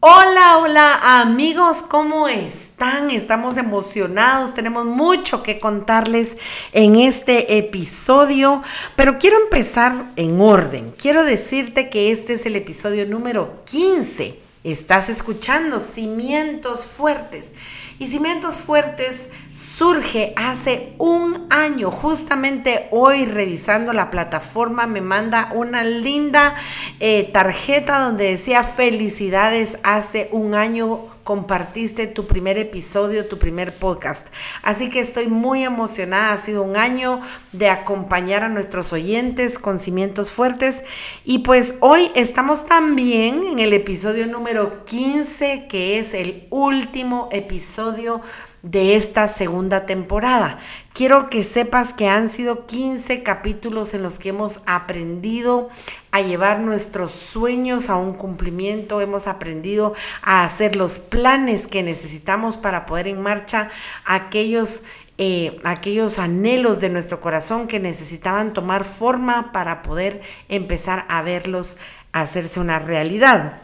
Hola, hola amigos, ¿cómo están? Estamos emocionados, tenemos mucho que contarles en este episodio, pero quiero empezar en orden. Quiero decirte que este es el episodio número 15 Estás escuchando Cimientos Fuertes. Y Cimientos Fuertes surge hace un año. Justamente hoy revisando la plataforma me manda una linda eh, tarjeta donde decía felicidades hace un año compartiste tu primer episodio, tu primer podcast. Así que estoy muy emocionada. Ha sido un año de acompañar a nuestros oyentes con cimientos fuertes. Y pues hoy estamos también en el episodio número 15, que es el último episodio de esta segunda temporada. Quiero que sepas que han sido 15 capítulos en los que hemos aprendido a llevar nuestros sueños a un cumplimiento, hemos aprendido a hacer los planes que necesitamos para poder en marcha aquellos eh, aquellos anhelos de nuestro corazón que necesitaban tomar forma para poder empezar a verlos hacerse una realidad.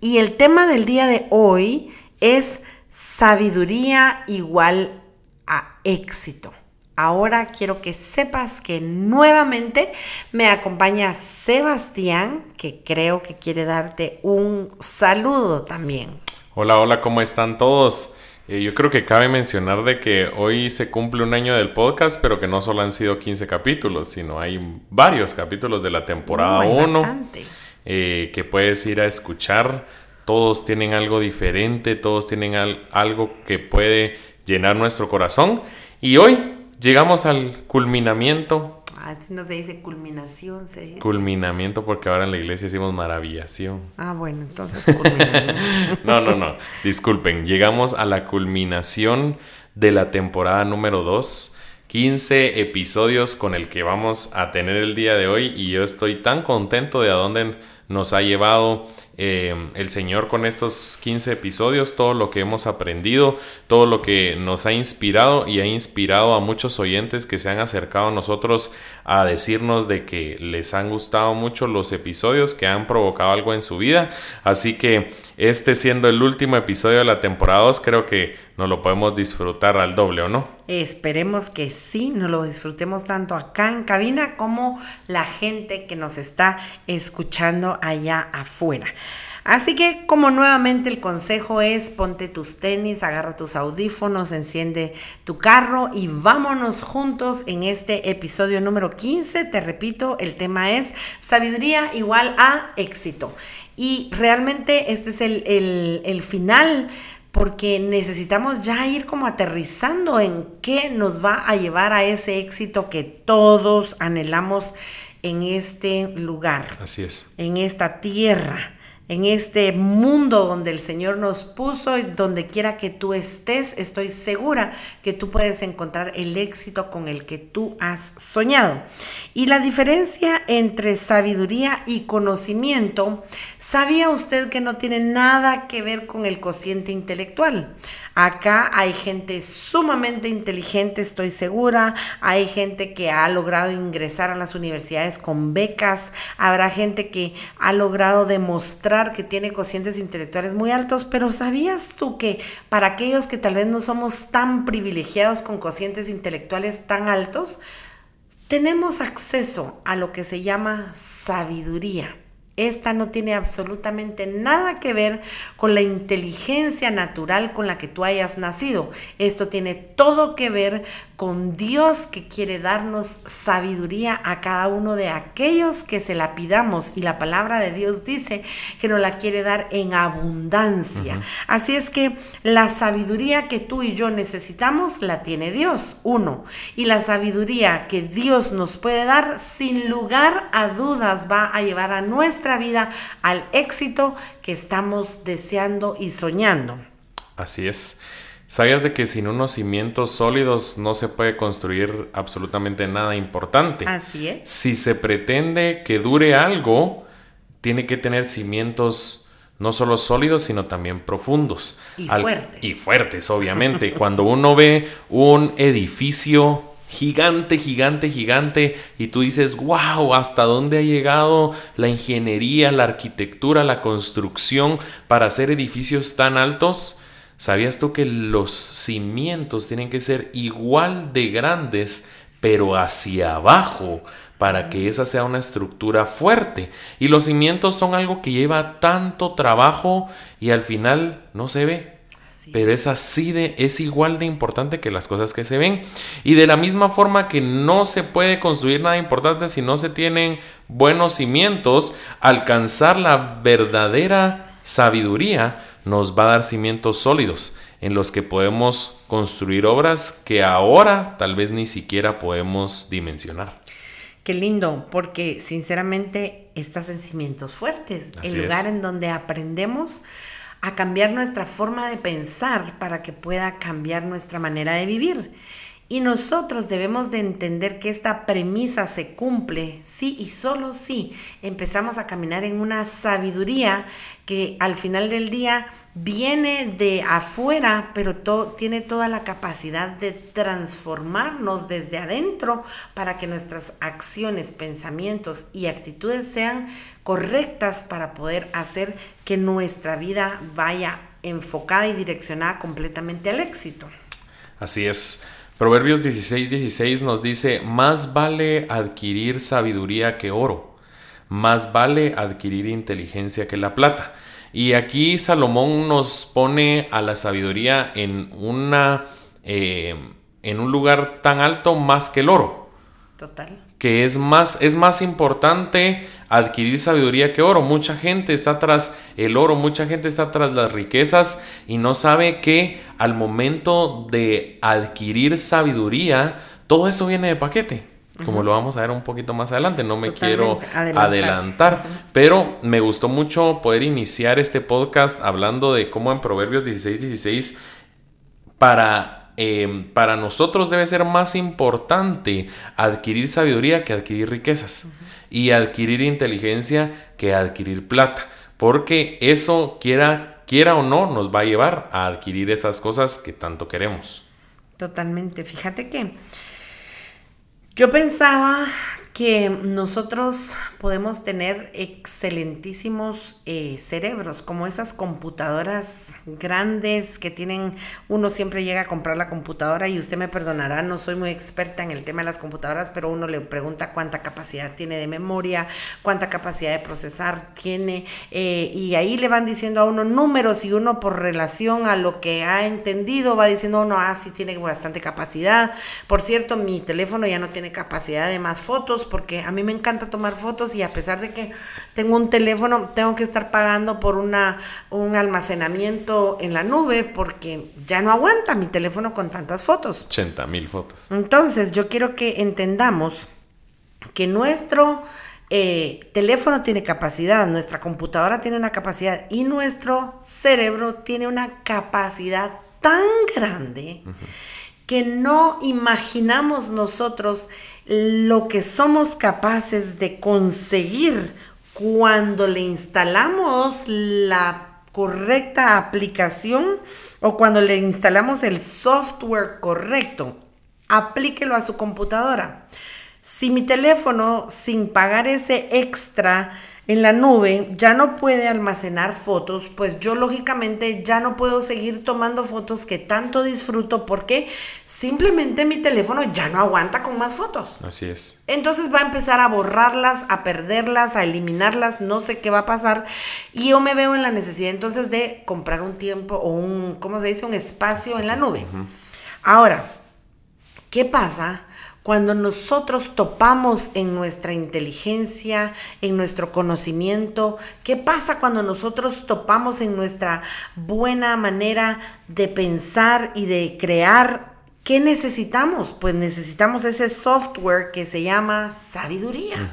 Y el tema del día de hoy es sabiduría igual éxito. Ahora quiero que sepas que nuevamente me acompaña Sebastián, que creo que quiere darte un saludo también. Hola, hola, ¿cómo están todos? Eh, yo creo que cabe mencionar de que hoy se cumple un año del podcast, pero que no solo han sido 15 capítulos, sino hay varios capítulos de la temporada 1 eh, que puedes ir a escuchar todos tienen algo diferente, todos tienen algo que puede llenar nuestro corazón. Y hoy llegamos al culminamiento. Ah, no se dice culminación, se dice. Culminamiento porque ahora en la iglesia decimos maravillación. Ah, bueno, entonces culminamiento. no, no, no, disculpen, llegamos a la culminación de la temporada número 2. 15 episodios con el que vamos a tener el día de hoy y yo estoy tan contento de a dónde nos ha llevado eh, el Señor con estos 15 episodios, todo lo que hemos aprendido, todo lo que nos ha inspirado y ha inspirado a muchos oyentes que se han acercado a nosotros a decirnos de que les han gustado mucho los episodios, que han provocado algo en su vida. Así que este siendo el último episodio de la temporada 2, creo que nos lo podemos disfrutar al doble, ¿o no? Esperemos que sí, nos lo disfrutemos tanto acá en cabina como la gente que nos está escuchando allá afuera. Así que como nuevamente el consejo es ponte tus tenis, agarra tus audífonos, enciende tu carro y vámonos juntos en este episodio número 15. Te repito, el tema es sabiduría igual a éxito. Y realmente este es el, el final porque necesitamos ya ir como aterrizando en qué nos va a llevar a ese éxito que todos anhelamos en este lugar. Así es. En esta tierra en este mundo donde el Señor nos puso y donde quiera que tú estés, estoy segura que tú puedes encontrar el éxito con el que tú has soñado. Y la diferencia entre sabiduría y conocimiento, ¿sabía usted que no tiene nada que ver con el cociente intelectual? Acá hay gente sumamente inteligente, estoy segura. Hay gente que ha logrado ingresar a las universidades con becas. Habrá gente que ha logrado demostrar que tiene cocientes intelectuales muy altos. Pero ¿sabías tú que para aquellos que tal vez no somos tan privilegiados con cocientes intelectuales tan altos, tenemos acceso a lo que se llama sabiduría? Esta no tiene absolutamente nada que ver con la inteligencia natural con la que tú hayas nacido. Esto tiene todo que ver con Dios que quiere darnos sabiduría a cada uno de aquellos que se la pidamos. Y la palabra de Dios dice que nos la quiere dar en abundancia. Así es que la sabiduría que tú y yo necesitamos la tiene Dios, uno. Y la sabiduría que Dios nos puede dar, sin lugar a dudas, va a llevar a nuestra vida al éxito que estamos deseando y soñando. Así es. ¿Sabías de que sin unos cimientos sólidos no se puede construir absolutamente nada importante? Así es. Si se pretende que dure algo, tiene que tener cimientos no solo sólidos, sino también profundos. Y fuertes. Y fuertes, obviamente. Cuando uno ve un edificio gigante, gigante, gigante, y tú dices, wow, ¿hasta dónde ha llegado la ingeniería, la arquitectura, la construcción para hacer edificios tan altos? ¿Sabías tú que los cimientos tienen que ser igual de grandes, pero hacia abajo, para que esa sea una estructura fuerte? Y los cimientos son algo que lleva tanto trabajo y al final no se ve. Pero es así de, es igual de importante que las cosas que se ven. Y de la misma forma que no se puede construir nada importante si no se tienen buenos cimientos, alcanzar la verdadera sabiduría nos va a dar cimientos sólidos en los que podemos construir obras que ahora tal vez ni siquiera podemos dimensionar. Qué lindo, porque sinceramente estás en cimientos fuertes, el lugar en donde aprendemos a cambiar nuestra forma de pensar para que pueda cambiar nuestra manera de vivir. Y nosotros debemos de entender que esta premisa se cumple sí y solo si empezamos a caminar en una sabiduría que al final del día viene de afuera, pero tiene toda la capacidad de transformarnos desde adentro para que nuestras acciones, pensamientos y actitudes sean correctas para poder hacer que nuestra vida vaya enfocada y direccionada completamente al éxito. Así es. Proverbios 16, 16 nos dice, más vale adquirir sabiduría que oro, más vale adquirir inteligencia que la plata. Y aquí Salomón nos pone a la sabiduría en, una, eh, en un lugar tan alto más que el oro. Total. Que es más, es más importante adquirir sabiduría que oro. Mucha gente está tras el oro, mucha gente está tras las riquezas y no sabe que al momento de adquirir sabiduría, todo eso viene de paquete. Como lo vamos a ver un poquito más adelante, no me quiero adelantar, pero me gustó mucho poder iniciar este podcast hablando de cómo en Proverbios 16, 16 para em, para nosotros debe ser más importante adquirir sabiduría que adquirir riquezas y adquirir inteligencia que adquirir plata. Porque eso, quiera, quiera o no, nos va a llevar a adquirir esas cosas que tanto queremos. Totalmente. Fíjate que yo pensaba que nosotros podemos tener excelentísimos eh, cerebros, como esas computadoras grandes que tienen, uno siempre llega a comprar la computadora y usted me perdonará, no soy muy experta en el tema de las computadoras, pero uno le pregunta cuánta capacidad tiene de memoria, cuánta capacidad de procesar tiene, eh, y ahí le van diciendo a uno números y uno por relación a lo que ha entendido va diciendo uno, ah, sí tiene bastante capacidad. Por cierto, mi teléfono ya no tiene capacidad de más fotos porque a mí me encanta tomar fotos y a pesar de que tengo un teléfono, tengo que estar pagando por una, un almacenamiento en la nube porque ya no aguanta mi teléfono con tantas fotos. 80 mil fotos. Entonces, yo quiero que entendamos que nuestro eh, teléfono tiene capacidad, nuestra computadora tiene una capacidad y nuestro cerebro tiene una capacidad tan grande que no imaginamos nosotros lo que somos capaces de conseguir cuando le instalamos la correcta aplicación o cuando le instalamos el software correcto. Aplíquelo a su computadora. Si mi teléfono, sin pagar ese extra, en la nube ya no puede almacenar fotos, pues yo lógicamente ya no puedo seguir tomando fotos que tanto disfruto porque simplemente mi teléfono ya no aguanta con más fotos. Así es. Entonces va a empezar a borrarlas, a perderlas, a eliminarlas, no sé qué va a pasar y yo me veo en la necesidad entonces de comprar un tiempo o un, ¿cómo se dice? Un espacio en la nube. Ahora, ¿qué pasa? Cuando nosotros topamos en nuestra inteligencia, en nuestro conocimiento, ¿qué pasa cuando nosotros topamos en nuestra buena manera de pensar y de crear ¿Qué necesitamos? Pues necesitamos ese software que se llama sabiduría,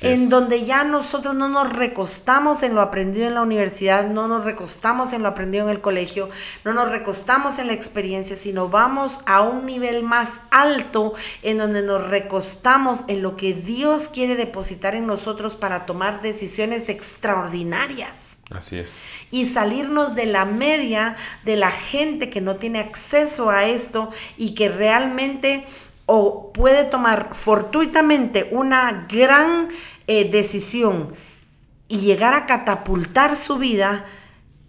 en donde ya nosotros no nos recostamos en lo aprendido en la universidad, no nos recostamos en lo aprendido en el colegio, no nos recostamos en la experiencia, sino vamos a un nivel más alto en donde nos recostamos en lo que Dios quiere depositar en nosotros para tomar decisiones extraordinarias. Así es. Y salirnos de la media de la gente que no tiene acceso a esto y que realmente o puede tomar fortuitamente una gran eh, decisión y llegar a catapultar su vida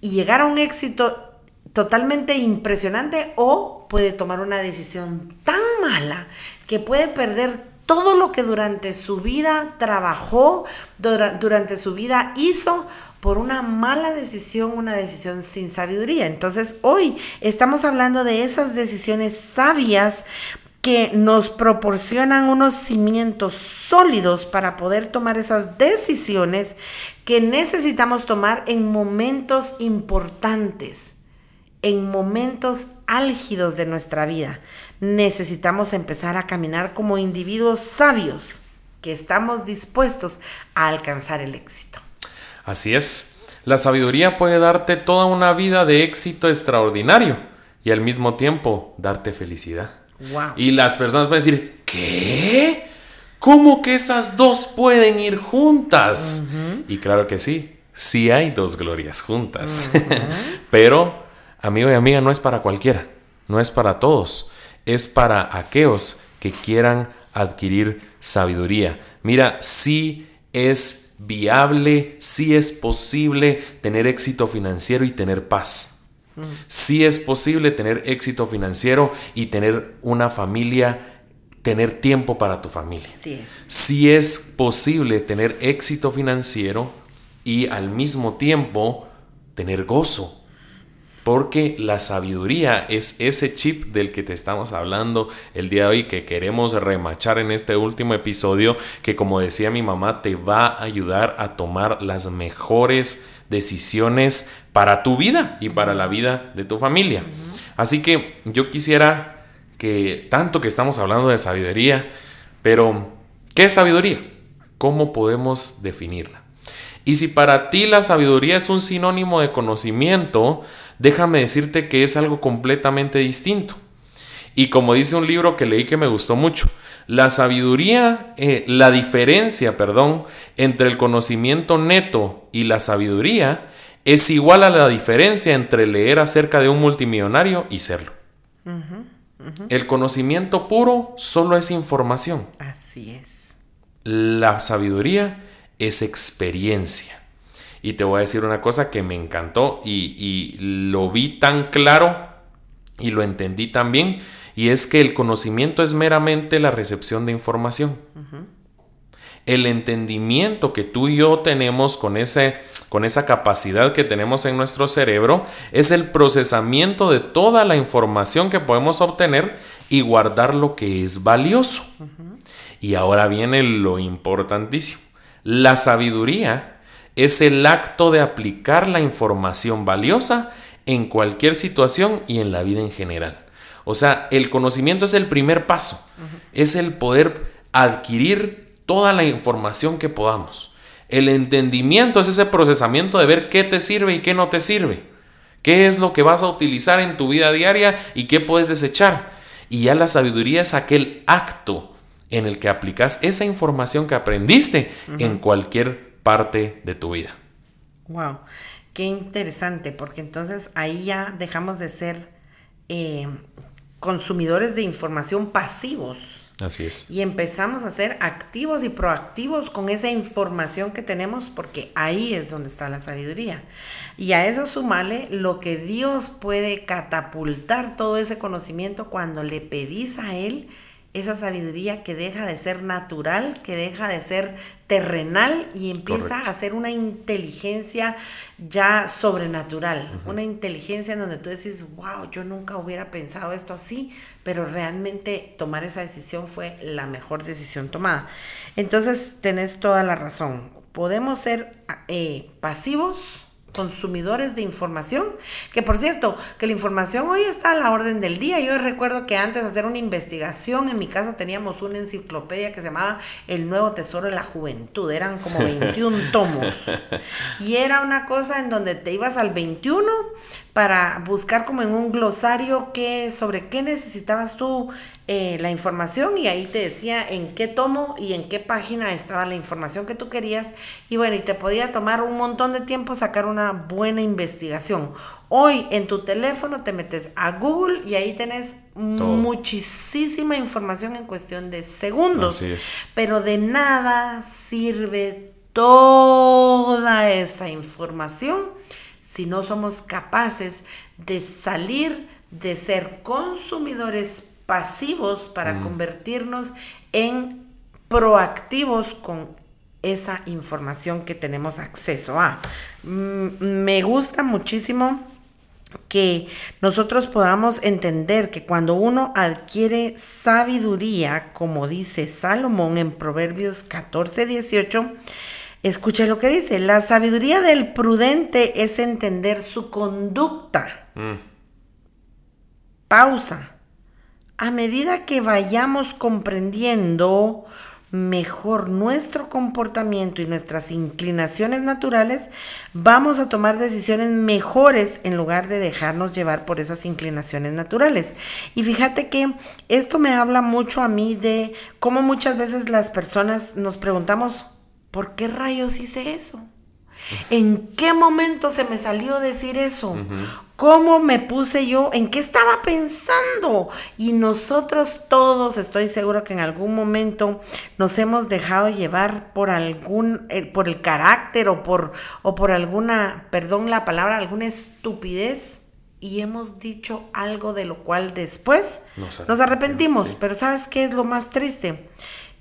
y llegar a un éxito totalmente impresionante o puede tomar una decisión tan mala que puede perder todo lo que durante su vida trabajó, durante su vida hizo por una mala decisión, una decisión sin sabiduría. Entonces hoy estamos hablando de esas decisiones sabias que nos proporcionan unos cimientos sólidos para poder tomar esas decisiones que necesitamos tomar en momentos importantes, en momentos álgidos de nuestra vida. Necesitamos empezar a caminar como individuos sabios que estamos dispuestos a alcanzar el éxito. Así es, la sabiduría puede darte toda una vida de éxito extraordinario y al mismo tiempo darte felicidad. Y las personas pueden decir, ¿qué? ¿Cómo que esas dos pueden ir juntas? Y claro que sí, sí hay dos glorias juntas. Pero, amigo y amiga, no es para cualquiera, no es para todos, es para aquellos que quieran adquirir sabiduría. Mira, sí es viable, sí es posible tener éxito financiero y tener paz. Sí es posible tener éxito financiero y tener una familia, tener tiempo para tu familia. Sí es. Sí es posible tener éxito financiero y al mismo tiempo tener gozo. Porque la sabiduría es ese chip del que te estamos hablando el día de hoy que queremos remachar en este último episodio que como decía mi mamá te va a ayudar a tomar las mejores decisiones para tu vida y para la vida de tu familia. Así que yo quisiera que tanto que estamos hablando de sabiduría, pero ¿qué es sabiduría? ¿Cómo podemos definirla? Y si para ti la sabiduría es un sinónimo de conocimiento, déjame decirte que es algo completamente distinto. Y como dice un libro que leí que me gustó mucho, la sabiduría, eh, la diferencia, perdón, entre el conocimiento neto y la sabiduría es igual a la diferencia entre leer acerca de un multimillonario y serlo. El conocimiento puro solo es información. Así es. La sabiduría es experiencia. Y te voy a decir una cosa que me encantó y, y lo vi tan claro y lo entendí tan bien y es que el conocimiento es meramente la recepción de información. El entendimiento que tú y yo tenemos con, ese, con esa capacidad que tenemos en nuestro cerebro es el procesamiento de toda la información que podemos obtener y guardar lo que es valioso. Y ahora viene lo importantísimo. La sabiduría es el acto de aplicar la información valiosa en cualquier situación y en la vida en general. O sea, el conocimiento es el primer paso, es el poder adquirir toda la información que podamos. El entendimiento es ese procesamiento de ver qué te sirve y qué no te sirve. ¿Qué es lo que vas a utilizar en tu vida diaria y qué puedes desechar? Y ya la sabiduría es aquel acto en el que aplicas esa información que aprendiste en cualquier parte de tu vida. Wow, qué interesante, porque entonces ahí ya dejamos de ser eh, consumidores de información pasivos. Así es. Y empezamos a ser activos y proactivos con esa información que tenemos porque ahí es donde está la sabiduría. Y a eso sumale lo que Dios puede catapultar todo ese conocimiento cuando le pedís a Él esa sabiduría que deja de ser natural, que deja de ser terrenal y empieza a ser una inteligencia ya sobrenatural, una inteligencia en donde tú decís, wow, yo nunca hubiera pensado esto así, pero realmente tomar esa decisión fue la mejor decisión tomada. Entonces, tenés toda la razón. Podemos ser eh, pasivos consumidores de información, que por cierto, que la información hoy está a la orden del día. Yo recuerdo que antes de hacer una investigación en mi casa teníamos una enciclopedia que se llamaba El Nuevo Tesoro de la Juventud, eran como 21 tomos. Y era una cosa en donde te ibas al 21 para buscar como en un glosario que, sobre qué necesitabas tú eh, la información y ahí te decía en qué tomo y en qué página estaba la información que tú querías. Y bueno, y te podía tomar un montón de tiempo sacar una buena investigación. Hoy en tu teléfono te metes a Google y ahí tenés muchísima información en cuestión de segundos, pero de nada sirve toda esa información si no somos capaces de salir de ser consumidores pasivos para mm. convertirnos en proactivos con esa información que tenemos acceso a. Mm, me gusta muchísimo que nosotros podamos entender que cuando uno adquiere sabiduría, como dice Salomón en Proverbios 14, 18, Escuche lo que dice, la sabiduría del prudente es entender su conducta. Mm. Pausa. A medida que vayamos comprendiendo mejor nuestro comportamiento y nuestras inclinaciones naturales, vamos a tomar decisiones mejores en lugar de dejarnos llevar por esas inclinaciones naturales. Y fíjate que esto me habla mucho a mí de cómo muchas veces las personas nos preguntamos, ¿por qué rayos hice eso? ¿En qué momento se me salió decir eso? ¿Cómo me puse yo? ¿En qué estaba pensando? Y nosotros todos, estoy seguro que en algún momento nos hemos dejado llevar por algún, eh, por el carácter o por, o por alguna, perdón la palabra, alguna estupidez y hemos dicho algo de lo cual después nos arrepentimos. Pero ¿sabes qué es lo más triste?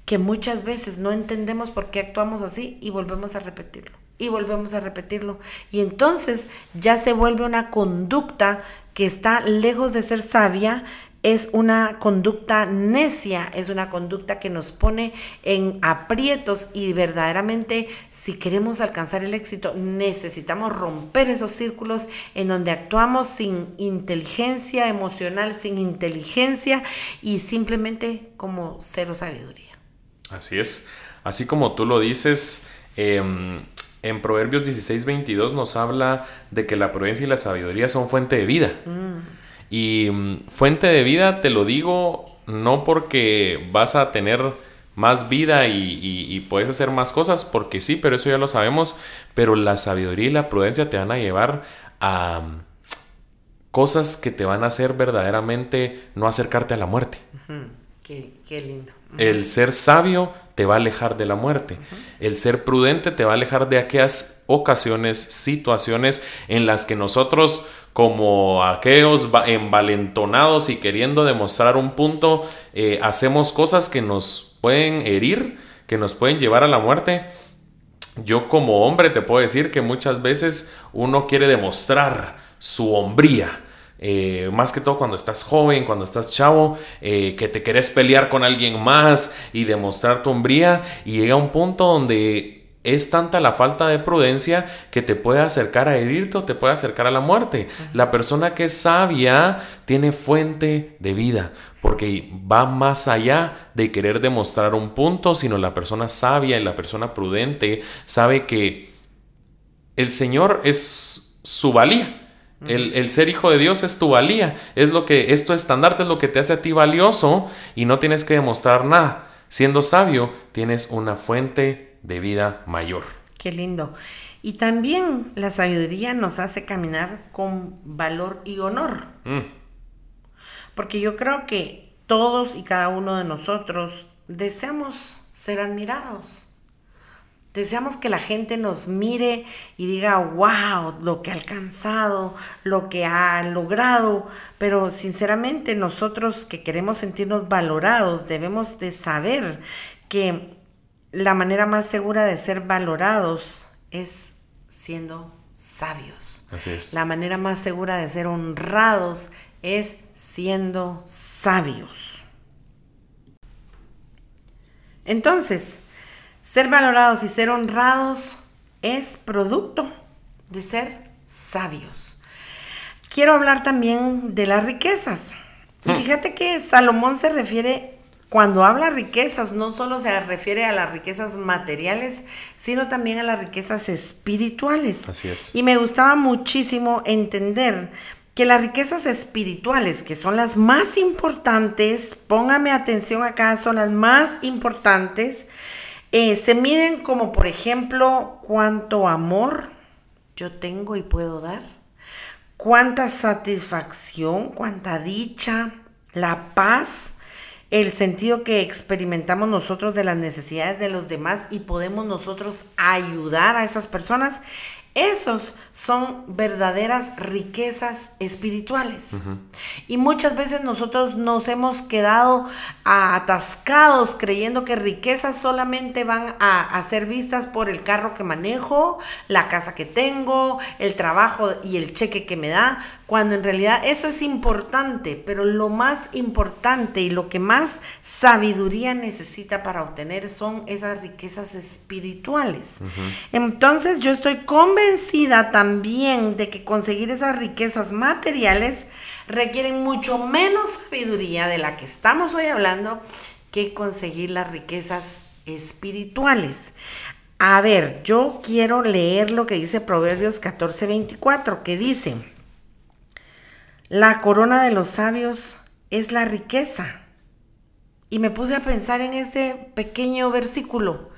Que muchas veces no entendemos por qué actuamos así y volvemos a repetirlo y volvemos a repetirlo. Y entonces ya se vuelve una conducta que está lejos de ser sabia, es una conducta necia, es una conducta que nos pone en aprietos y verdaderamente si queremos alcanzar el éxito necesitamos romper esos círculos en donde actuamos sin inteligencia emocional, sin inteligencia y simplemente como cero sabiduría. Así es. Así como tú lo dices, em, en Proverbios 16, 22 nos habla de que la prudencia y la sabiduría son fuente de vida. Mm. Y mm, fuente de vida te lo digo no porque vas a tener más vida y, puedes hacer más cosas, porque sí, pero eso ya lo sabemos, pero la sabiduría y la prudencia te van a llevar a mm, cosas que te van a hacer verdaderamente no acercarte a la muerte. qué lindo. El ser sabio te va a alejar de la muerte. El ser prudente te va a alejar de aquellas ocasiones, situaciones en las que nosotros como aquellos envalentonados y queriendo demostrar un punto, eh, hacemos cosas que nos pueden herir, que nos pueden llevar a la muerte. Yo como hombre te puedo decir que muchas veces uno quiere demostrar su hombría eh, más que todo cuando estás joven, cuando estás chavo, eh, que te querés pelear con alguien más y demostrar tu hombría y llega un punto donde es tanta la falta de prudencia que te puede acercar a herirte o te puede acercar a la muerte. La persona que es sabia tiene fuente de vida porque va más allá de querer demostrar un punto, sino la persona sabia y la persona prudente sabe que el Señor es su valía. El, ser hijo de Dios es tu valía, es lo que es tu estandarte, es lo que te hace a ti valioso y no tienes que demostrar nada. Siendo sabio, tienes una fuente de vida mayor. Qué lindo. Y también la sabiduría nos hace caminar con valor y honor. Mm. Porque yo creo que todos y cada uno de nosotros deseamos ser admirados. Deseamos que la gente nos mire y diga, wow, lo que ha alcanzado, lo que ha logrado, pero sinceramente nosotros que queremos sentirnos valorados debemos de saber que la manera más segura de ser valorados es siendo sabios. Así es. La manera más segura de ser honrados es siendo sabios. Entonces, ser valorados y ser honrados es producto de ser sabios. Quiero hablar también de las riquezas. Y hmm. fíjate que Salomón se refiere cuando habla riquezas, no solo se refiere a las riquezas materiales, sino también a las riquezas espirituales. Así es. Y me gustaba muchísimo entender que las riquezas espirituales, que son las más importantes, póngame atención acá, son las más importantes, eh, se miden como, por ejemplo, cuánto amor yo tengo y puedo dar, cuánta satisfacción, cuánta dicha, la paz, el sentido que experimentamos nosotros de las necesidades de los demás y podemos nosotros ayudar a esas personas esos son verdaderas riquezas espirituales. Y muchas veces nosotros nos hemos quedado atascados creyendo que riquezas solamente van a, ser vistas por el carro que manejo, la casa que tengo, el trabajo y el cheque que me da, cuando en realidad eso es importante, pero lo más importante y lo que más sabiduría necesita para obtener son esas riquezas espirituales. Entonces yo estoy convencida también de que conseguir esas riquezas materiales requieren mucho menos sabiduría de la que estamos hoy hablando que conseguir las riquezas espirituales. A ver, yo quiero leer lo que dice Proverbios 14:24, que dice, la corona de los sabios es la riqueza. Y me puse a pensar en ese pequeño versículo.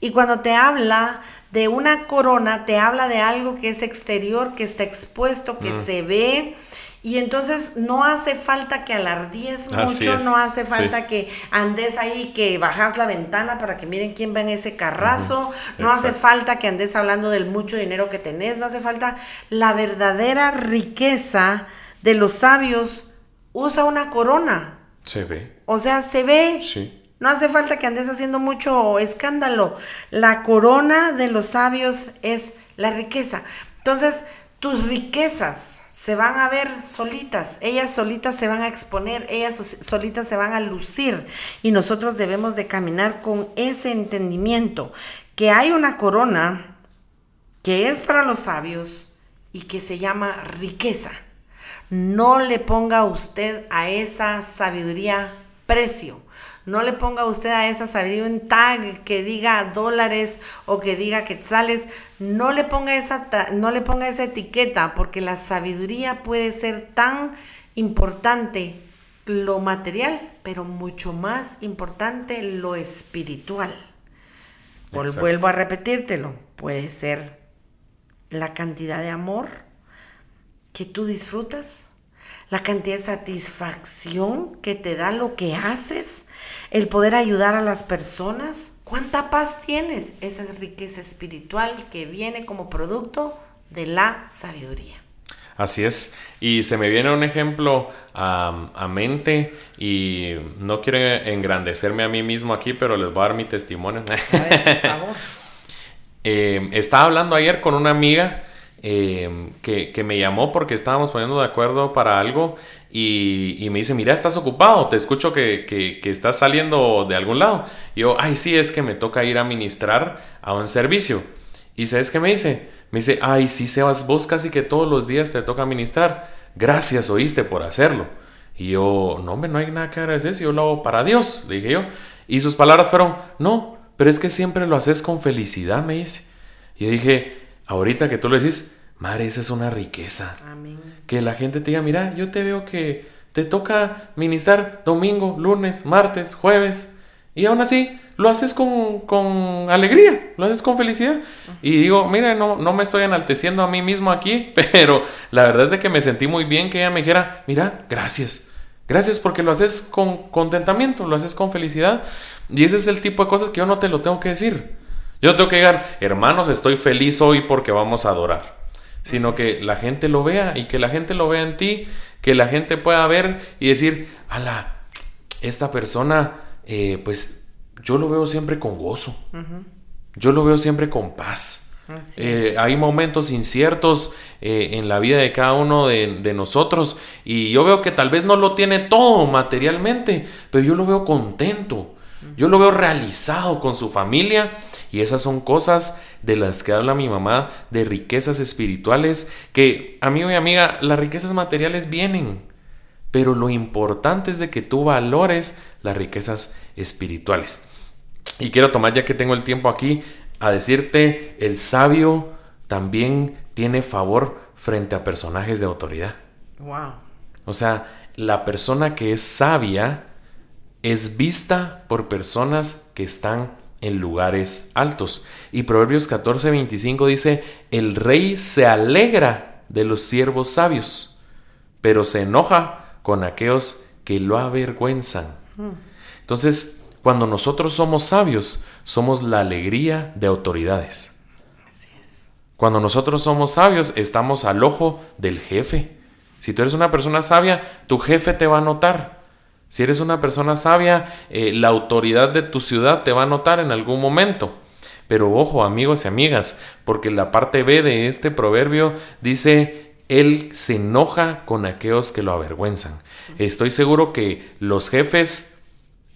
Y cuando te habla de una corona, te habla de algo que es exterior, que está expuesto, que mm. se ve. Y entonces no hace falta que alardíes mucho, no hace falta que andes ahí, que bajas la ventana para que miren quién va en ese carrazo, no hace falta que andes hablando del mucho dinero que tenés, no hace falta la verdadera riqueza de los sabios usa una corona. Se ve. O sea, se ve. Sí. No hace falta que andes haciendo mucho escándalo. La corona de los sabios es la riqueza. Entonces, tus riquezas se van a ver solitas, ellas solitas se van a exponer, ellas solitas se van a lucir y nosotros debemos de caminar con ese entendimiento que hay una corona que es para los sabios y que se llama riqueza. No le ponga usted a esa sabiduría precio. No le ponga usted a esa sabiduría un tag que diga dólares o que diga quetzales. No le ponga esa, no le ponga esa etiqueta porque la sabiduría puede ser tan importante lo material, pero mucho más importante lo espiritual. Vuelvo a repetírtelo. Puede ser la cantidad de amor que tú disfrutas, la cantidad de satisfacción que te da lo que haces, el poder ayudar a las personas. ¿Cuánta paz tienes? Esa es riqueza espiritual que viene como producto de la sabiduría. Así es. Y se me viene un ejemplo a, mente y no quiero engrandecerme a mí mismo aquí, pero les voy a dar mi testimonio. A ver, por favor. Eh, estaba hablando ayer con una amiga Em, que, me llamó porque estábamos poniendo de acuerdo para algo y, me dice, mira, estás ocupado, te escucho que, estás saliendo de algún lado. Y yo, ay, sí, es que me toca ir a ministrar a un servicio. Y ¿sabes qué me dice? Me dice, ay, sí, Sebas, vos casi que todos los días te toca ministrar. Gracias, oíste, por hacerlo. Y yo, no, hombre, no hay nada que agradecer si yo lo hago para Dios, dije yo. Y sus palabras fueron, no, pero es que siempre lo haces con felicidad, me dice. Y yo dije, ahorita que tú lo decís, madre, esa es una riqueza. Amén. Que la gente te diga, mira, yo te veo que te toca ministrar domingo, lunes, martes, jueves, y aún así lo haces con, alegría, lo haces con felicidad. Y digo, mira, no, no me estoy enalteciendo a mí mismo aquí, pero la verdad es de que me sentí muy bien que ella me dijera, mira, gracias. Gracias porque lo haces con contentamiento, lo haces con felicidad. Y ese es el tipo de cosas que yo no te lo tengo que decir. Yo tengo que llegar, hermanos, estoy feliz hoy porque vamos a adorar. Sino que la gente lo vea y que la gente lo vea en ti, que la gente pueda ver y decir, ala, esta persona, eh, pues yo lo veo siempre con gozo. Yo lo veo siempre con paz. Eh, hay momentos inciertos eh, en la vida de cada uno de, de, nosotros y yo veo que tal vez no lo tiene todo materialmente, pero yo lo veo contento, yo lo veo realizado con su familia y esas son cosas de las que habla mi mamá, de riquezas espirituales, que amigo y amiga, las riquezas materiales vienen, pero lo importante es de que tú valores las riquezas espirituales. Y quiero tomar, ya que tengo el tiempo aquí, a decirte, el sabio también tiene favor frente a personajes de autoridad. Wow. O sea, la persona que es sabia es vista por personas que están en lugares altos. Y Proverbios 14, 25 dice, el rey se alegra de los siervos sabios, pero se enoja con aquellos que lo avergüenzan. Entonces, cuando nosotros somos sabios, somos la alegría de autoridades. Así es. Cuando nosotros somos sabios, estamos al ojo del jefe. Si tú eres una persona sabia, tu jefe te va a notar. Si eres una persona sabia, eh, la autoridad de tu ciudad te va a notar en algún momento. Pero ojo, amigos y amigas, porque la parte B de este proverbio dice, él se enoja con aquellos que lo avergüenzan. Estoy seguro que los jefes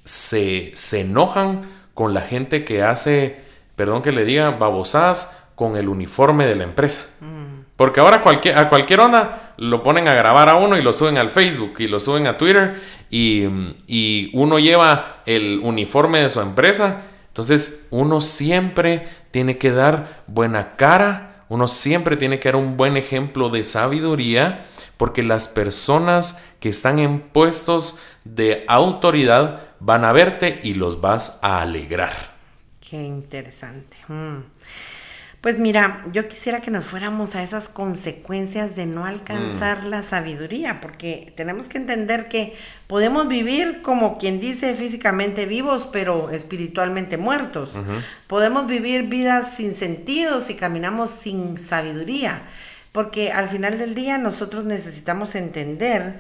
se, se enojan con la gente que hace, perdón que le diga, babosadas con el uniforme de la empresa. Porque ahora cualquier, a cualquier onda lo ponen a grabar a uno y lo suben al Facebook y lo suben a Twitter y, y uno lleva el uniforme de su empresa. Entonces uno siempre tiene que dar buena cara uno siempre tiene que dar un buen ejemplo de sabiduría porque las personas que están en puestos de autoridad van a verte y los vas a alegrar. Qué interesante. Mm. Pues mira, yo quisiera que nos fuéramos a esas consecuencias de no alcanzar mm. la sabiduría, porque tenemos que entender que podemos vivir como quien dice físicamente vivos, pero espiritualmente muertos. Podemos vivir vidas sin sentido si caminamos sin sabiduría, porque al final del día nosotros necesitamos entender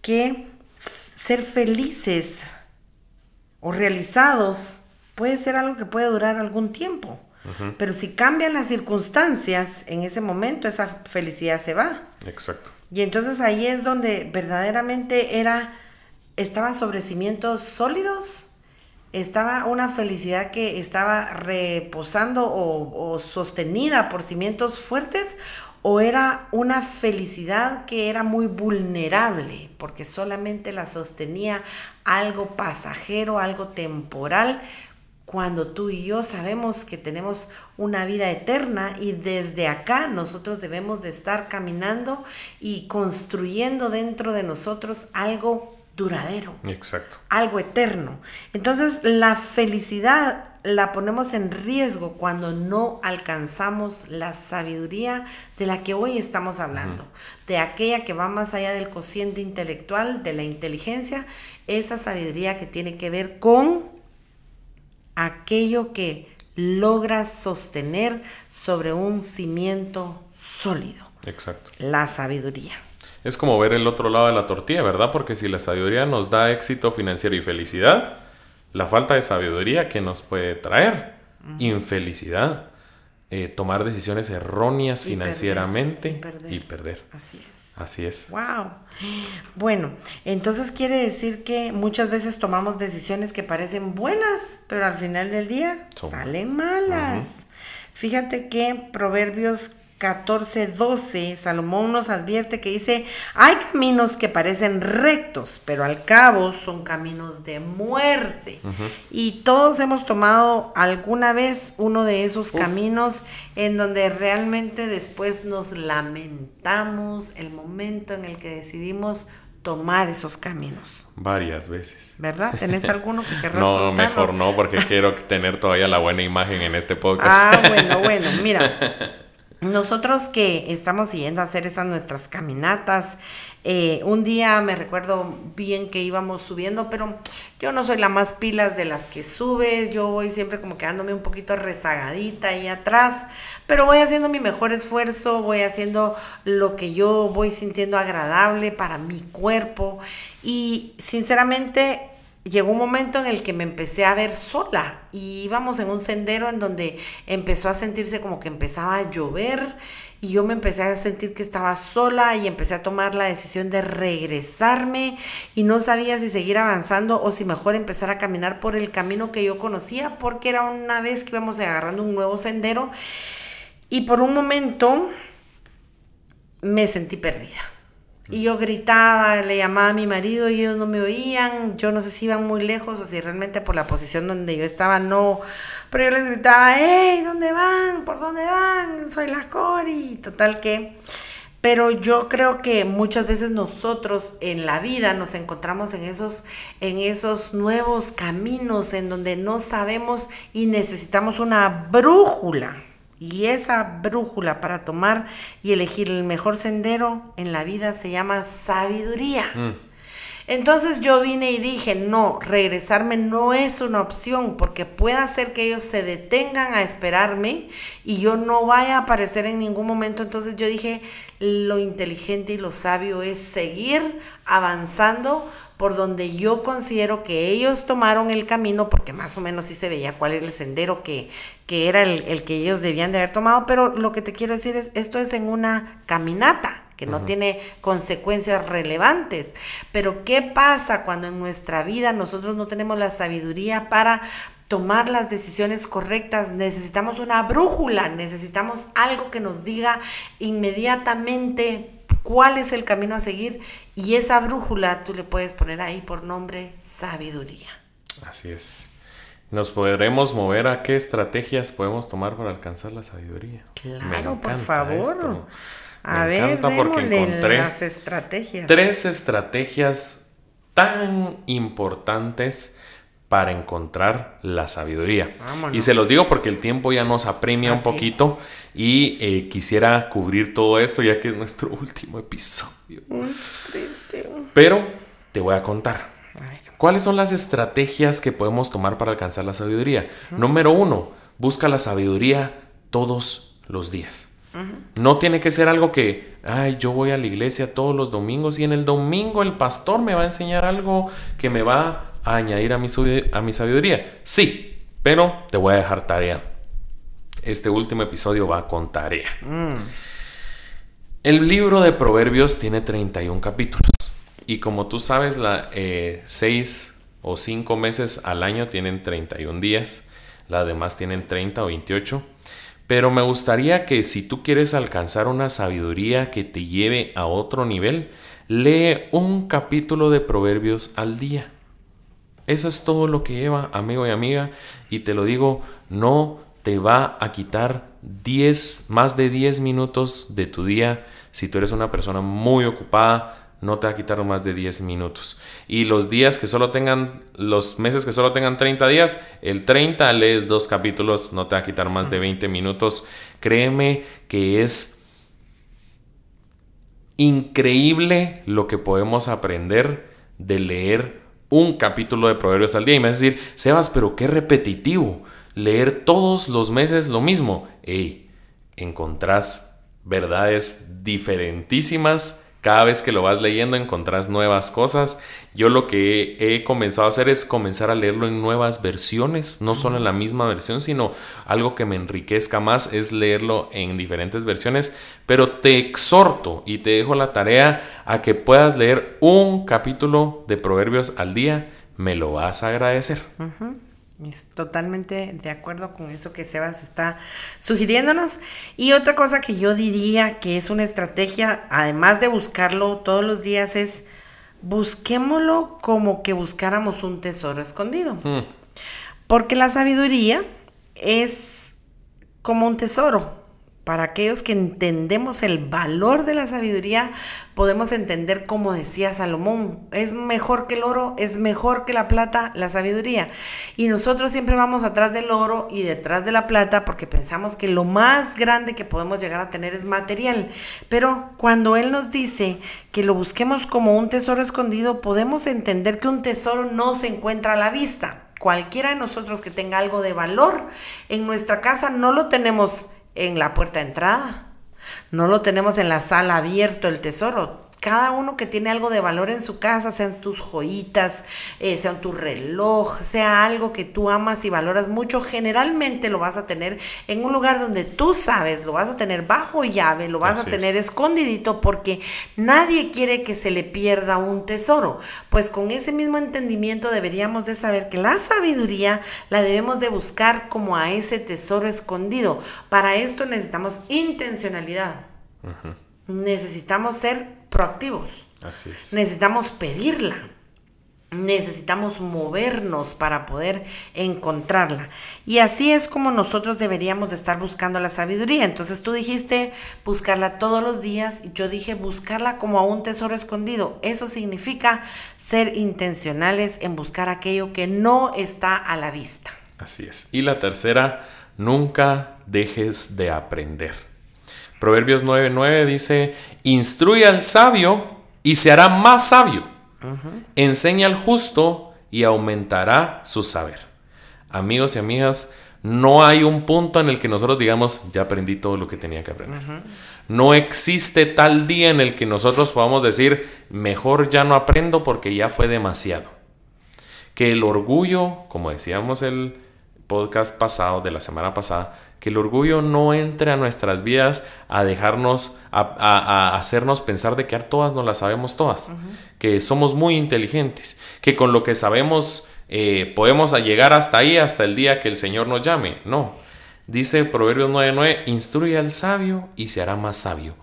que ser felices o realizados puede ser algo que puede durar algún tiempo. Pero si cambian las circunstancias, en ese momento esa felicidad se va. Exacto. Y entonces ahí es donde verdaderamente era, estaba sobre cimientos sólidos, estaba una felicidad que estaba reposando o, o sostenida por cimientos fuertes, o era una felicidad que era muy vulnerable, porque solamente la sostenía algo pasajero, algo temporal, cuando tú y yo sabemos que tenemos una vida eterna y desde acá nosotros debemos de estar caminando y construyendo dentro de nosotros algo duradero. Exacto. Algo eterno. Entonces la felicidad la ponemos en riesgo cuando no alcanzamos la sabiduría de la que hoy estamos hablando, de aquella que va más allá del cociente intelectual, de la inteligencia, esa sabiduría que tiene que ver con aquello que logras sostener sobre un cimiento sólido. Exacto. La sabiduría. Es como ver el otro lado de la tortilla, ¿verdad? Porque si la sabiduría nos da éxito financiero y felicidad, la falta de sabiduría que nos puede traer infelicidad, eh, tomar decisiones erróneas financieramente y perder. Así es. Así es. Wow. Bueno, entonces quiere decir que muchas veces tomamos decisiones que parecen buenas, pero al final del día salen malas. Fíjate que Proverbios 14, 12, Salomón nos advierte que dice, hay caminos que parecen rectos, pero al cabo son caminos de muerte. Y todos hemos tomado alguna vez uno de esos caminos en donde realmente después nos lamentamos el momento en el que decidimos tomar esos caminos. Varias veces. ¿Verdad? ¿Tenés alguno que querrás No, mejor no, porque quiero tener todavía la buena imagen en este podcast. Ah, bueno, bueno, mira. Nosotros que estamos yendo a hacer esas nuestras caminatas, eh, un día me recuerdo bien que íbamos subiendo, pero yo no soy la más pilas de las que subes, yo voy siempre como quedándome un poquito rezagadita ahí atrás, pero voy haciendo mi mejor esfuerzo, voy haciendo lo que yo voy sintiendo agradable para mi cuerpo y sinceramente llegó un momento en el que me empecé a ver sola y íbamos en un sendero en donde empezó a sentirse como que empezaba a llover y yo me empecé a sentir que estaba sola y empecé a tomar la decisión de regresarme y no sabía si seguir avanzando o si mejor empezar a caminar por el camino que yo conocía porque era una vez que íbamos agarrando un nuevo sendero y por un momento me sentí perdida Y yo gritaba, le llamaba a mi marido y ellos no me oían. Yo no sé si iban muy lejos o si realmente por la posición donde yo estaba no. Pero yo les gritaba, hey, ¿dónde van? ¿Por dónde van? Soy la Cori. Total que pero yo creo que muchas veces nosotros en la vida nos encontramos en esos, en esos nuevos caminos en donde no sabemos y necesitamos una brújula. Y esa brújula para tomar y elegir el mejor sendero en la vida se llama sabiduría. Mm. Entonces yo vine y dije, no, regresarme no es una opción porque puede ser que ellos se detengan a esperarme y yo no vaya a aparecer en ningún momento. Entonces yo dije, lo inteligente y lo sabio es seguir avanzando por donde yo considero que ellos tomaron el camino, porque más o menos sí se veía cuál era el sendero que, que era el, el que ellos debían de haber tomado, pero lo que te quiero decir es, esto es en una caminata que no tiene consecuencias relevantes. Pero ¿qué pasa cuando en nuestra vida nosotros no tenemos la sabiduría para tomar las decisiones correctas? Necesitamos una brújula, necesitamos algo que nos diga inmediatamente cuál es el camino a seguir y esa brújula tú le puedes poner ahí por nombre sabiduría. Así es. ¿Nos podremos mover a qué estrategias podemos tomar para alcanzar la sabiduría? Claro, por favor. A ver, porque encontré las estrategias. Tres estrategias tan importantes para encontrar la sabiduría. Y se los digo porque el tiempo ya nos apremia un poquito y eh, quisiera cubrir todo esto ya que es nuestro último episodio. Pero te voy a contar. ¿Cuáles son las estrategias que podemos tomar para alcanzar la sabiduría? Número uno, busca la sabiduría todos los días. No tiene que ser algo que, ay, yo voy a la iglesia todos los domingos y en el domingo el pastor me va a enseñar algo que me va a añadir a mi, a mi sabiduría. Sí, pero te voy a dejar tarea. Este último episodio va con tarea. Mm. El libro de Proverbios tiene 31 capítulos. Y como tú sabes, la, 6 eh, o 5 meses al año tienen 31 días. Las demás tienen 30 o 28. Pero me gustaría que si tú quieres alcanzar una sabiduría que te lleve a otro nivel, lee un capítulo de Proverbios al día. Eso es todo lo que lleva, amigo y amiga, y te lo digo, no te va a quitar 10, más de 10 minutos de tu día si tú eres una persona muy ocupada, no te va a quitar más de 10 minutos. Y los días que solo tengan, los meses que solo tengan 30 días, el 30 lees dos capítulos, no te va a quitar más de 20 minutos. Créeme que es increíble lo que podemos aprender de leer un capítulo de Proverbios al día. Y me vas a decir, Sebas, pero qué repetitivo. Leer todos los meses lo mismo. Ey, encontrás verdades diferentísimas cada vez que lo vas leyendo encontrás nuevas cosas. Yo lo que he comenzado a hacer es comenzar a leerlo en nuevas versiones, no solo en la misma versión, sino algo que me enriquezca más es leerlo en diferentes versiones. Pero te exhorto y te dejo la tarea a que puedas leer un capítulo de Proverbios al día. Me lo vas a agradecer. Es totalmente de acuerdo con eso que Sebas está sugiriéndonos. Y otra cosa que yo diría que es una estrategia, además de buscarlo todos los días, es busquémoslo como que buscáramos un tesoro escondido. Mm. Porque la sabiduría es como un tesoro. Para aquellos que entendemos el valor de la sabiduría, podemos entender, como decía Salomón, es mejor que el oro, es mejor que la plata, la sabiduría. Y nosotros siempre vamos atrás del oro y detrás de la plata porque pensamos que lo más grande que podemos llegar a tener es material. Pero cuando Él nos dice que lo busquemos como un tesoro escondido, podemos entender que un tesoro no se encuentra a la vista. Cualquiera de nosotros que tenga algo de valor en nuestra casa no lo tenemos en la puerta de entrada. No lo tenemos en la sala abierto el tesoro cada uno que tiene algo de valor en su casa, sean tus joyitas, eh, sea tu reloj, sea algo que tú amas y valoras mucho, generalmente lo vas a tener en un lugar donde tú sabes, lo vas a tener bajo llave, lo vas a tener escondidito porque nadie quiere que se le pierda un tesoro. Pues con ese mismo entendimiento deberíamos de saber que la sabiduría la debemos de buscar como a ese tesoro escondido. Para esto necesitamos intencionalidad. Necesitamos ser proactivos. Así es. Necesitamos pedirla. Necesitamos movernos para poder encontrarla. Y así es como nosotros deberíamos de estar buscando la sabiduría. Entonces tú dijiste buscarla todos los días y yo dije buscarla como a un tesoro escondido. Eso significa ser intencionales en buscar aquello que no está a la vista. Así es. Y la tercera, nunca dejes de aprender. Proverbios 9:9 dice, instruye al sabio y se hará más sabio Enseña al justo y aumentará su saber. Amigos y amigas, no hay un punto en el que nosotros digamos, ya aprendí todo lo que tenía que aprender. No existe tal día en el que nosotros podamos decir, mejor ya no aprendo porque ya fue demasiado. Que el orgullo, como decíamos el podcast pasado, de la semana pasada, que el orgullo no entre a nuestras vidas a dejarnos, a, hacernos pensar de que todas no las sabemos todas, que somos muy inteligentes, que con lo que sabemos eh, podemos llegar hasta ahí, hasta el día que el Señor nos llame. No, dice Proverbios 9:9, instruye al sabio y se hará más sabio.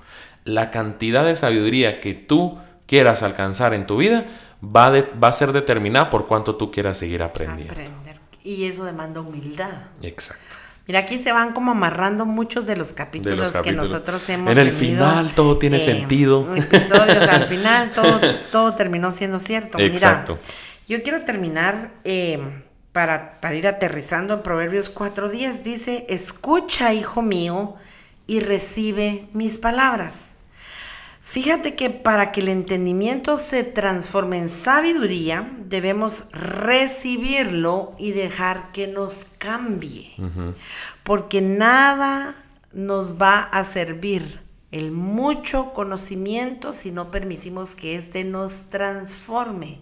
La cantidad de sabiduría que tú quieras alcanzar en tu vida va, va a ser determinada por cuánto tú quieras seguir aprendiendo. Aprender. Y eso demanda humildad. Exacto. Mira, aquí se van como amarrando muchos de los capítulos, que nosotros hemos En el final todo tiene eh, sentido. Episodios, al final todo, todo terminó siendo cierto. Exacto. Mira, yo quiero terminar eh, para, para ir aterrizando en Proverbios 4.10. Dice, escucha, hijo mío, y recibe mis palabras. Fíjate que para que el entendimiento se transforme en sabiduría, debemos recibirlo y dejar que nos cambie. Porque nada nos va a servir el mucho conocimiento si no permitimos que éste nos transforme.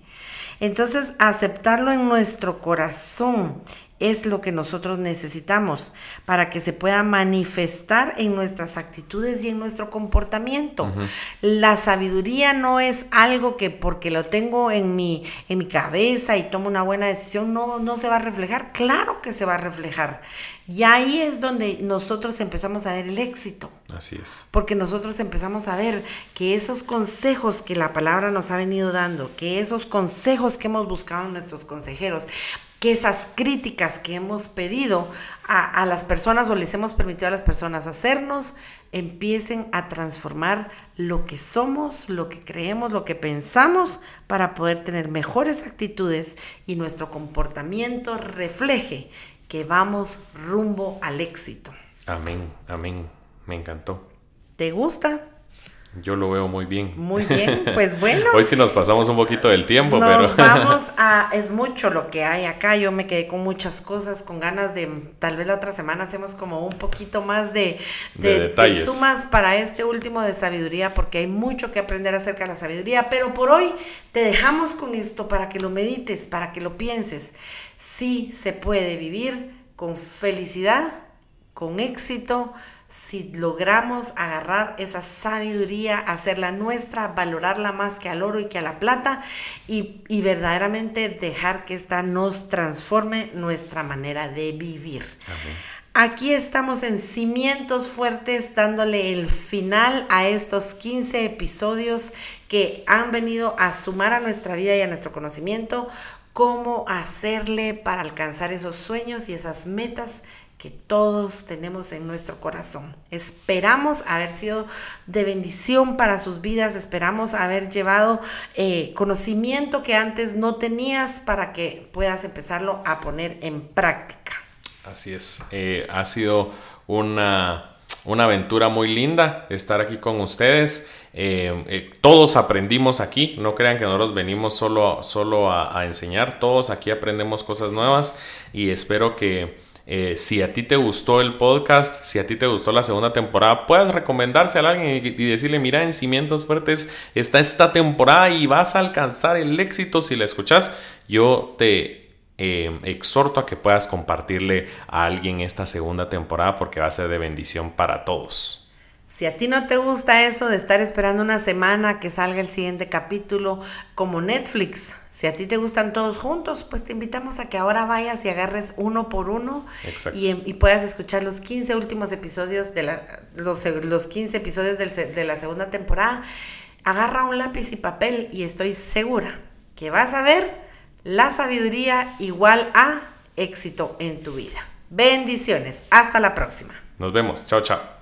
Entonces, aceptarlo en nuestro corazón es lo que nosotros necesitamos para que se pueda manifestar en nuestras actitudes y en nuestro comportamiento. La sabiduría no es algo que porque lo tengo en mi, en mi cabeza y tomo una buena decisión no, no se va a reflejar. Claro que se va a reflejar. Y ahí es donde nosotros empezamos a ver el éxito. Así es. Porque nosotros empezamos a ver que esos consejos que la palabra nos ha venido dando, que esos consejos que hemos buscado en nuestros consejeros, que esas críticas que hemos pedido a, las personas o les hemos permitido a las personas hacernos, empiecen a transformar lo que somos, lo que creemos, lo que pensamos, para poder tener mejores actitudes y nuestro comportamiento refleje que vamos rumbo al éxito. Amén, amén. Me encantó. ¿Te gusta? Yo lo veo muy bien. Muy bien, pues bueno. Hoy sí nos pasamos un poquito del tiempo, nos pero. vamos a. Es mucho lo que hay acá. Yo me quedé con muchas cosas, con ganas de. Tal vez la otra semana hacemos como un poquito más de, de, de sumas para este último de sabiduría, porque hay mucho que aprender acerca de la sabiduría. Pero por hoy te dejamos con esto para que lo medites, para que lo pienses. Sí se puede vivir con felicidad, con éxito si logramos agarrar esa sabiduría, hacerla nuestra, valorarla más que al oro y que a la plata y, verdaderamente dejar que esta nos transforme nuestra manera de vivir. Aquí estamos en Cimientos Fuertes dándole el final a estos 15 episodios que han venido a sumar a nuestra vida y a nuestro conocimiento cómo hacerle para alcanzar esos sueños y esas metas que todos tenemos en nuestro corazón. Esperamos haber sido de bendición para sus vidas, esperamos haber llevado eh, conocimiento que antes no tenías para que puedas empezarlo a poner en práctica. Así es, eh, ha sido una, aventura muy linda estar aquí con ustedes. Eh, todos aprendimos aquí, no crean que nosotros venimos solo, solo a, a enseñar, todos aquí aprendemos cosas nuevas y espero que eh, si a ti te gustó el podcast, si a ti te gustó la segunda temporada, puedes recomendarse a alguien y, decirle, mira, en Cimientos Fuertes está esta temporada y vas a alcanzar el éxito si la escuchas. Yo te eh, exhorto a que puedas compartirle a alguien esta segunda temporada porque va a ser de bendición para todos. Si a ti no te gusta eso de estar esperando una semana que salga el siguiente capítulo como Netflix, si a ti te gustan todos juntos, pues te invitamos a que ahora vayas y agarres uno por uno y, y, puedas escuchar los 15 últimos episodios de la, los, los 15 episodios del, de la segunda temporada agarra un lápiz y papel y estoy segura que vas a ver la sabiduría igual a éxito en tu vida. Bendiciones. Hasta la próxima. Nos vemos. Chao, chao.